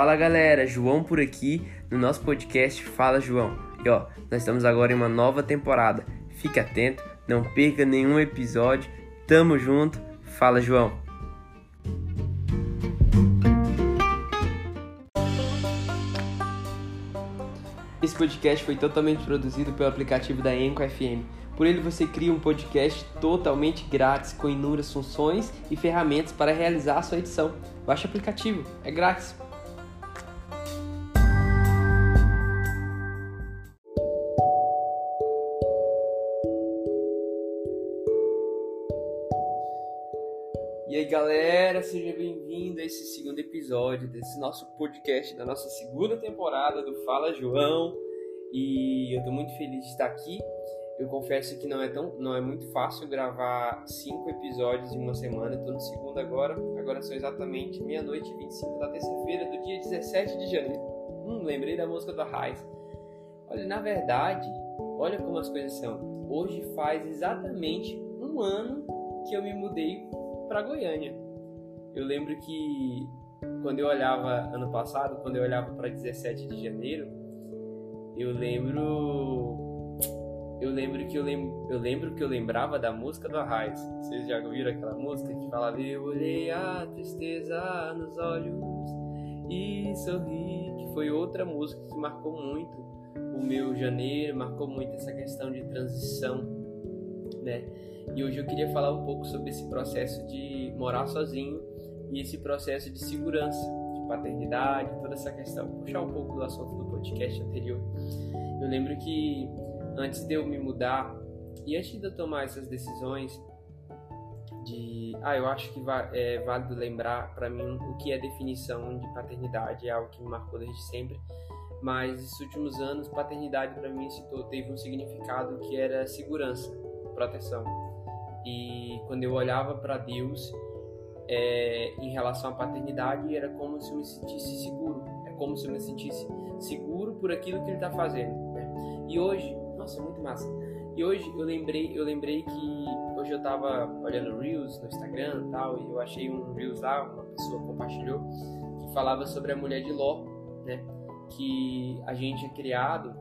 Fala galera, João por aqui no nosso podcast Fala João. E ó, nós estamos agora em uma nova temporada. Fique atento, não perca nenhum episódio. Tamo junto. Fala João. Esse podcast foi totalmente produzido pelo aplicativo da Enco FM. Por ele você cria um podcast totalmente grátis com inúmeras funções e ferramentas para realizar a sua edição. Baixe o aplicativo, é grátis. Episódio desse nosso podcast da nossa segunda temporada do Fala João. E eu tô muito feliz de estar aqui. Eu confesso que não é tão, não é muito fácil gravar cinco episódios em uma semana. Eu tô no segundo agora. Agora são exatamente meia-noite e 25 da terça-feira do dia 17 de janeiro. Hum, lembrei da música do Arraiz. Olha, na verdade, olha como as coisas são. Hoje faz exatamente um ano que eu me mudei para Goiânia. Eu lembro que quando eu olhava ano passado, quando eu olhava para 17 de janeiro, eu lembro eu lembro que eu, lem, eu lembro que eu lembrava da música do Arraiz. Vocês já ouviram aquela música que falava eu olhei a tristeza nos olhos e sorri, que foi outra música que marcou muito o meu janeiro, marcou muito essa questão de transição, né? E hoje eu queria falar um pouco sobre esse processo de morar sozinho e esse processo de segurança, de paternidade, toda essa questão. Vou puxar um pouco do assunto do podcast anterior. Eu lembro que antes de eu me mudar e antes de eu tomar essas decisões de, ah, eu acho que é válido lembrar para mim o que é definição de paternidade, é algo que me marcou desde sempre. Mas nesses últimos anos, paternidade para mim se teve um significado que era segurança, proteção. E quando eu olhava para Deus é, em relação à paternidade, era como se eu me sentisse seguro. É como se eu me sentisse seguro por aquilo que Ele está fazendo. Né? E hoje, nossa, muito massa. E hoje eu lembrei, eu lembrei que hoje eu tava olhando Reels no Instagram e tal, e eu achei um Reels lá, uma pessoa compartilhou, que falava sobre a mulher de Ló, né? Que a gente é criado,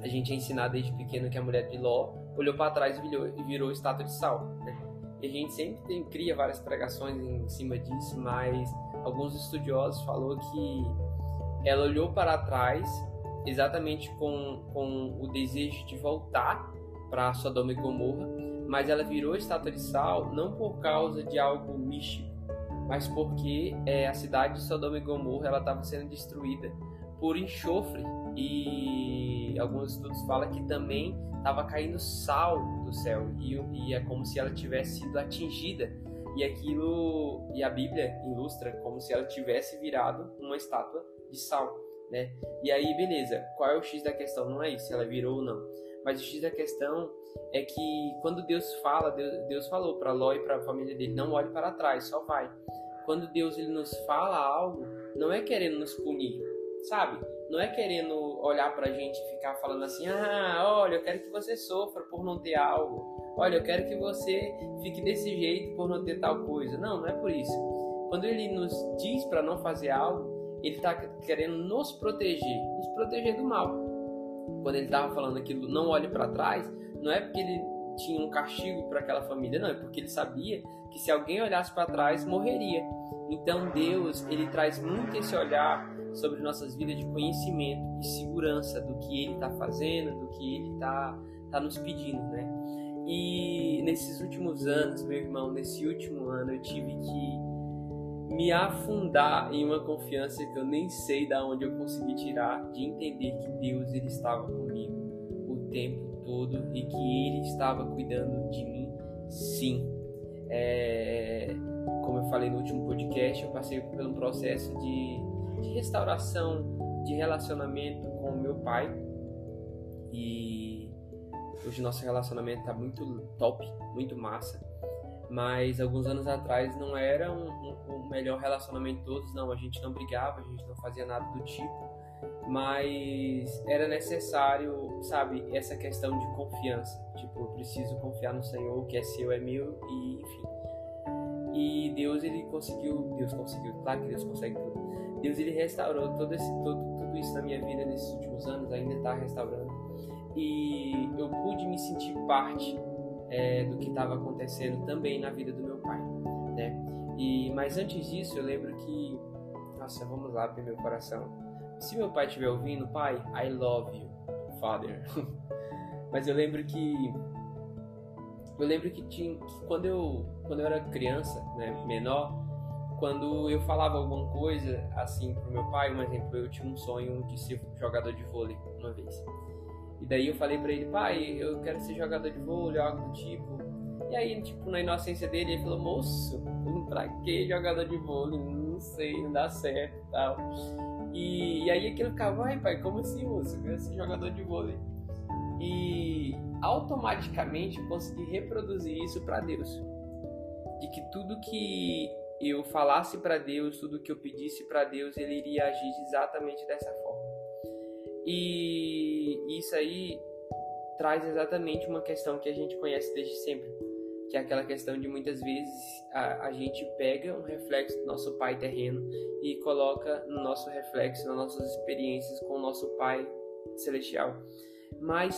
a gente é ensinado desde pequeno que a mulher de Ló olhou para trás e virou, virou estátua de sal, né? E a gente sempre tem, cria várias pregações em cima disso, mas alguns estudiosos falou que ela olhou para trás exatamente com, com o desejo de voltar para Sodoma e Gomorra, mas ela virou estátua de sal não por causa de algo místico, mas porque é, a cidade de Sodoma e Gomorra estava sendo destruída por enxofre e alguns estudos falam que também estava caindo sal do céu e, e é como se ela tivesse sido atingida e aquilo e a Bíblia ilustra como se ela tivesse virado uma estátua de sal, né? E aí beleza, qual é o x da questão? Não é isso, ela virou ou não. Mas o x da questão é que quando Deus fala, Deus, Deus falou para Ló e para a família dele, não olhe para trás, só vai. Quando Deus ele nos fala algo, não é querendo nos punir, sabe? Não é querendo olhar pra gente e ficar falando assim: ah, olha, eu quero que você sofra por não ter algo. Olha, eu quero que você fique desse jeito por não ter tal coisa. Não, não é por isso. Quando ele nos diz para não fazer algo, ele está querendo nos proteger, nos proteger do mal. Quando ele estava falando aquilo, não olhe para trás, não é porque ele tinha um castigo para aquela família, não, é porque ele sabia que se alguém olhasse para trás, morreria. Então Deus, ele traz muito esse olhar sobre nossas vidas de conhecimento e segurança do que ele está fazendo, do que ele está tá nos pedindo, né? E nesses últimos anos, meu irmão, nesse último ano, eu tive que me afundar em uma confiança que eu nem sei da onde eu consegui tirar, de entender que Deus ele estava comigo o tempo todo e que Ele estava cuidando de mim, sim. É, como eu falei no último podcast, eu passei por um processo de de restauração de relacionamento com o meu pai. E hoje nosso relacionamento está muito top, muito massa. Mas alguns anos atrás não era um, um, um melhor relacionamento de todos, não. A gente não brigava, a gente não fazia nada do tipo. Mas era necessário, sabe, essa questão de confiança. Tipo, eu preciso confiar no Senhor, o que é seu é meu, e enfim. E Deus, ele conseguiu, Deus conseguiu, claro que Deus consegue tudo Deus ele restaurou todo esse todo, tudo isso na minha vida nesses últimos anos, ainda está restaurando. E eu pude me sentir parte é, do que estava acontecendo também na vida do meu pai, né? E mas antes disso, eu lembro que nossa, vamos lá para meu coração. Se meu pai estiver ouvindo, pai, I love you, father. mas eu lembro que eu lembro que tinha que quando eu quando eu era criança, né, menor, quando eu falava alguma coisa assim pro meu pai, um exemplo, eu tinha um sonho de ser jogador de vôlei uma vez. E daí eu falei para ele, pai, eu quero ser jogador de vôlei, algo do tipo. E aí, tipo, na inocência dele, ele falou, moço, pra que jogador de vôlei? Não sei, não dá certo e tal. E, e aí aquilo ficava, ai pai, como assim, moço? Eu quero ser jogador de vôlei. E automaticamente eu consegui reproduzir isso para Deus. De que tudo que eu falasse para Deus, tudo que eu pedisse para Deus, ele iria agir exatamente dessa forma. E isso aí traz exatamente uma questão que a gente conhece desde sempre, que é aquela questão de muitas vezes a, a gente pega um reflexo do nosso pai terreno e coloca no nosso reflexo, nas nossas experiências com o nosso pai celestial. Mas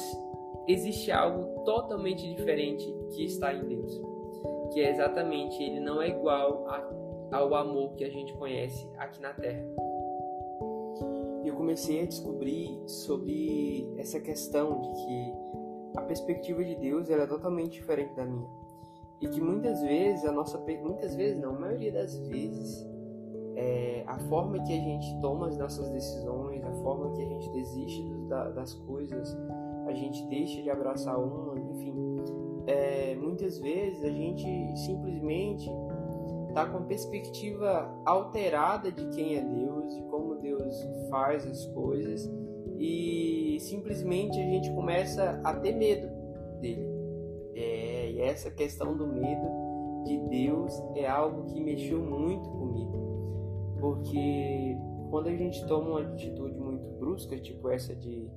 existe algo totalmente diferente que está em Deus que é exatamente ele não é igual a, ao amor que a gente conhece aqui na Terra. E eu comecei a descobrir sobre essa questão de que a perspectiva de Deus é totalmente diferente da minha. E que muitas vezes a nossa muitas vezes não, a maioria das vezes é, a forma que a gente toma as nossas decisões, a forma que a gente desiste das coisas, a gente deixa de abraçar uma, enfim, é, muitas vezes a gente simplesmente está com a perspectiva alterada de quem é Deus, de como Deus faz as coisas e simplesmente a gente começa a ter medo dele. É, e essa questão do medo de Deus é algo que mexeu muito comigo, porque quando a gente toma uma atitude muito brusca, tipo essa de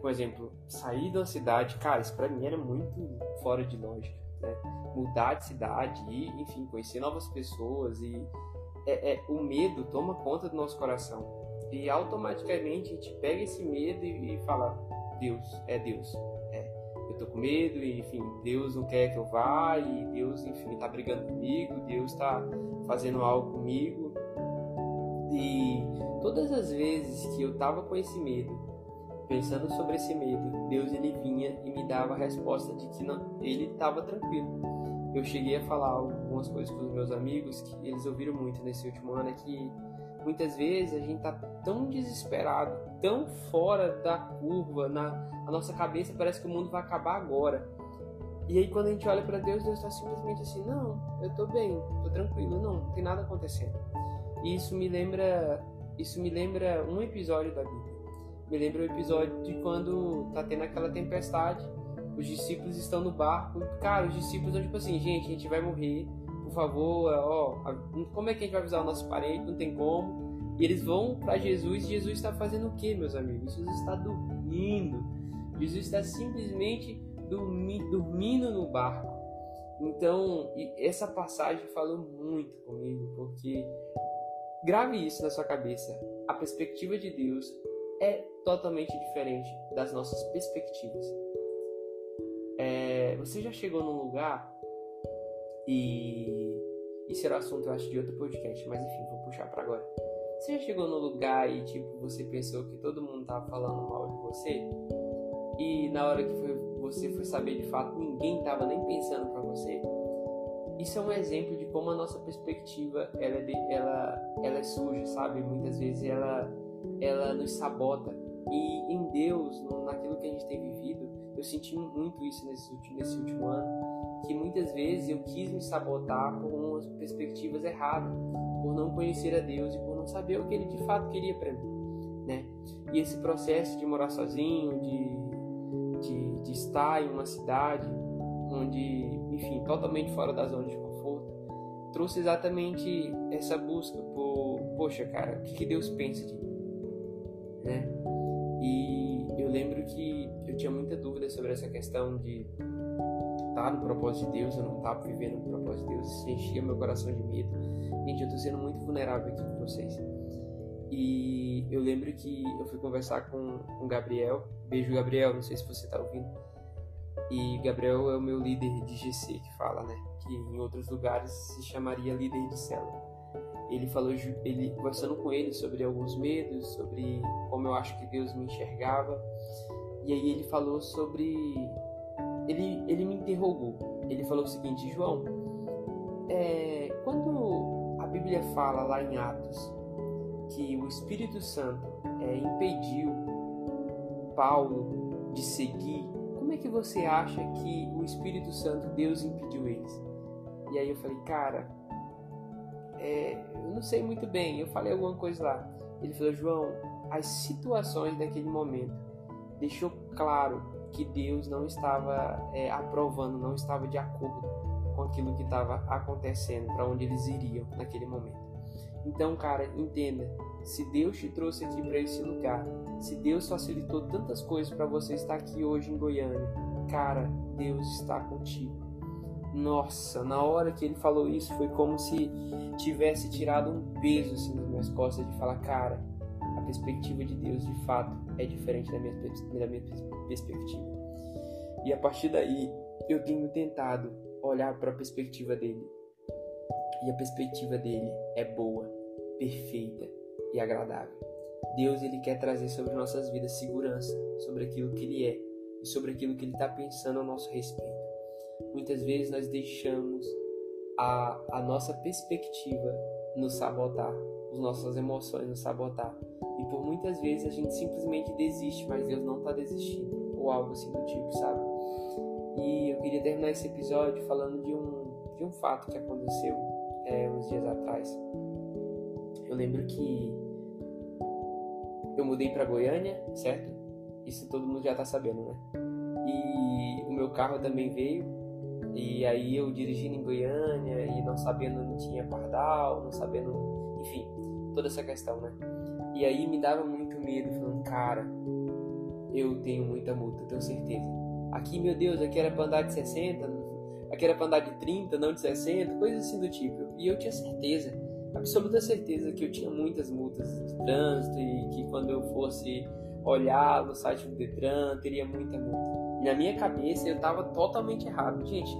por exemplo, sair da cidade, cara, isso pra mim era muito fora de lógica, né? Mudar de cidade e, enfim, conhecer novas pessoas e é, é, o medo toma conta do nosso coração e automaticamente a gente pega esse medo e, e fala, Deus, é Deus, é, eu tô com medo e, enfim, Deus não quer que eu vá e Deus, enfim, tá brigando comigo, Deus tá fazendo algo comigo e todas as vezes que eu tava com esse medo Pensando sobre esse medo, Deus ele vinha e me dava a resposta de que não, ele estava tranquilo. Eu cheguei a falar algumas coisas com os meus amigos que eles ouviram muito nesse último ano, é que muitas vezes a gente tá tão desesperado, tão fora da curva, na a nossa cabeça parece que o mundo vai acabar agora. E aí quando a gente olha para Deus, Deus está simplesmente assim, não, eu tô bem, tô tranquilo, não, não tem nada acontecendo. E isso me lembra, isso me lembra um episódio da Bíblia me lembra o episódio de quando tá tendo aquela tempestade, os discípulos estão no barco, cara, os discípulos estão tipo assim, gente, a gente vai morrer, por favor, ó, como é que a gente vai avisar o nosso parente? Não tem como. E eles vão para Jesus e Jesus está fazendo o que, meus amigos? Jesus está dormindo. Jesus está simplesmente dormi dormindo no barco. Então, essa passagem falou muito comigo, porque grave isso na sua cabeça. A perspectiva de Deus é totalmente diferente das nossas perspectivas. É, você já chegou num lugar e isso era assunto eu acho de outro podcast, mas enfim, vou puxar para agora. Você já chegou num lugar e tipo você pensou que todo mundo tava falando mal de você e na hora que foi, você foi saber de fato ninguém tava nem pensando para você? Isso é um exemplo de como a nossa perspectiva ela é, ela, ela é suja, sabe? Muitas vezes ela ela nos sabota. E em Deus, naquilo que a gente tem vivido, eu senti muito isso nesse último, nesse último ano, que muitas vezes eu quis me sabotar por umas perspectivas erradas, por não conhecer a Deus e por não saber o que Ele de fato queria para mim, né? E esse processo de morar sozinho, de, de, de estar em uma cidade onde, enfim, totalmente fora da zona de conforto, trouxe exatamente essa busca por, poxa, cara, o que, Deus pensa de mim? Né? E eu lembro que eu tinha muita dúvida sobre essa questão de estar no propósito de Deus, eu não estava vivendo no propósito de Deus, isso enchia meu coração de medo. Gente, eu estou sendo muito vulnerável aqui com vocês. E eu lembro que eu fui conversar com o Gabriel. Beijo, Gabriel, não sei se você tá ouvindo. E Gabriel é o meu líder de GC que fala, né? Que em outros lugares se chamaria líder de célula. Ele falou, ele conversando com ele sobre alguns medos, sobre como eu acho que Deus me enxergava. E aí ele falou sobre ele ele me interrogou. Ele falou o seguinte, João, é, quando a Bíblia fala lá em Atos que o Espírito Santo é, impediu Paulo de seguir, como é que você acha que o Espírito Santo, Deus impediu eles? E aí eu falei, cara, é, eu não sei muito bem. Eu falei alguma coisa lá. Ele falou, João, as situações daquele momento deixou claro que Deus não estava é, aprovando, não estava de acordo com aquilo que estava acontecendo, para onde eles iriam naquele momento. Então, cara, entenda, se Deus te trouxe aqui para esse lugar, se Deus facilitou tantas coisas para você estar aqui hoje em Goiânia, cara, Deus está contigo. Nossa, na hora que ele falou isso, foi como se tivesse tirado um peso assim nas minhas costas de falar, cara, a perspectiva de Deus de fato é diferente da minha, da minha perspectiva. E a partir daí, eu tenho tentado olhar para a perspectiva dele. E a perspectiva dele é boa, perfeita e agradável. Deus ele quer trazer sobre nossas vidas segurança sobre aquilo que ele é e sobre aquilo que ele está pensando a nosso respeito. Muitas vezes nós deixamos a, a nossa perspectiva nos sabotar, as nossas emoções nos sabotar. E por muitas vezes a gente simplesmente desiste, mas Deus não está desistindo, ou algo assim do tipo, sabe? E eu queria terminar esse episódio falando de um, de um fato que aconteceu é, uns dias atrás. Eu lembro que eu mudei para Goiânia, certo? Isso todo mundo já tá sabendo, né? E o meu carro também veio. E aí eu dirigindo em Goiânia e não sabendo não tinha pardal, não sabendo, enfim, toda essa questão, né? E aí me dava muito medo, falando, cara, eu tenho muita multa, tenho certeza. Aqui, meu Deus, aqui era pra andar de 60, aqui era pra andar de 30, não de 60, coisas assim do tipo. E eu tinha certeza absoluta certeza que eu tinha muitas multas de trânsito e que quando eu fosse olhar no site do Detran teria muita multa. E na minha cabeça eu estava totalmente errado. Gente,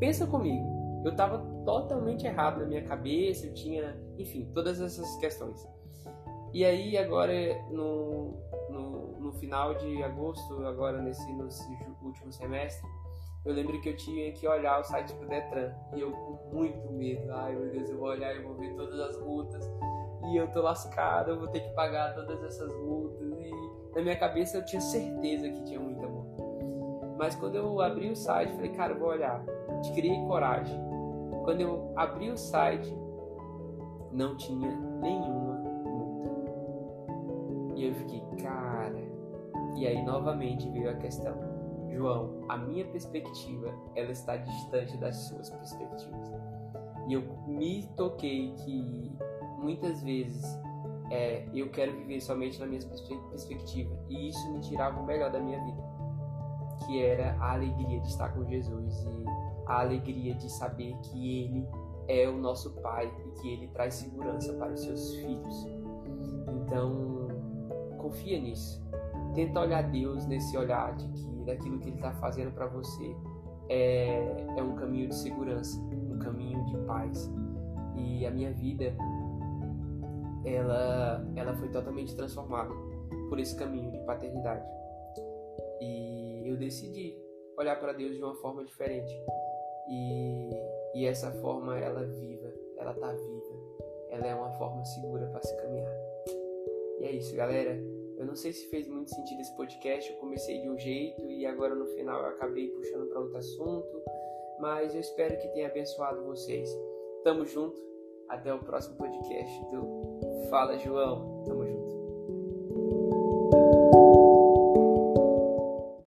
pensa comigo. Eu estava totalmente errado na minha cabeça, eu tinha, enfim, todas essas questões. E aí agora no, no, no final de agosto, agora nesse, nesse último semestre, eu lembro que eu tinha que olhar o site do Detran e eu com muito medo. Ai meu Deus, eu vou olhar e vou ver todas as multas e eu tô lascado, eu vou ter que pagar todas essas multas. E na minha cabeça eu tinha certeza que tinha muita multa. Mas quando eu abri o site, falei, cara, vou olhar. Criei coragem. Quando eu abri o site, não tinha nenhuma multa. E eu fiquei, cara. E aí novamente veio a questão João, a minha perspectiva ela está distante das suas perspectivas. E eu me toquei que muitas vezes é, eu quero viver somente na minha perspectiva e isso me tirava o melhor da minha vida, que era a alegria de estar com Jesus e a alegria de saber que Ele é o nosso Pai e que Ele traz segurança para os seus filhos. Então, confia nisso. Tenta olhar Deus nesse olhar de que daquilo que Ele está fazendo para você é, é um caminho de segurança, um caminho de paz. E a minha vida, ela, ela foi totalmente transformada por esse caminho de paternidade. E eu decidi olhar para Deus de uma forma diferente. E, e essa forma, ela viva, ela tá viva. Ela é uma forma segura para se caminhar. E é isso, galera. Eu não sei se fez muito sentido esse podcast, eu comecei de um jeito e agora no final eu acabei puxando para outro assunto, mas eu espero que tenha abençoado vocês. Tamo junto, até o próximo podcast do Fala João. Tamo junto.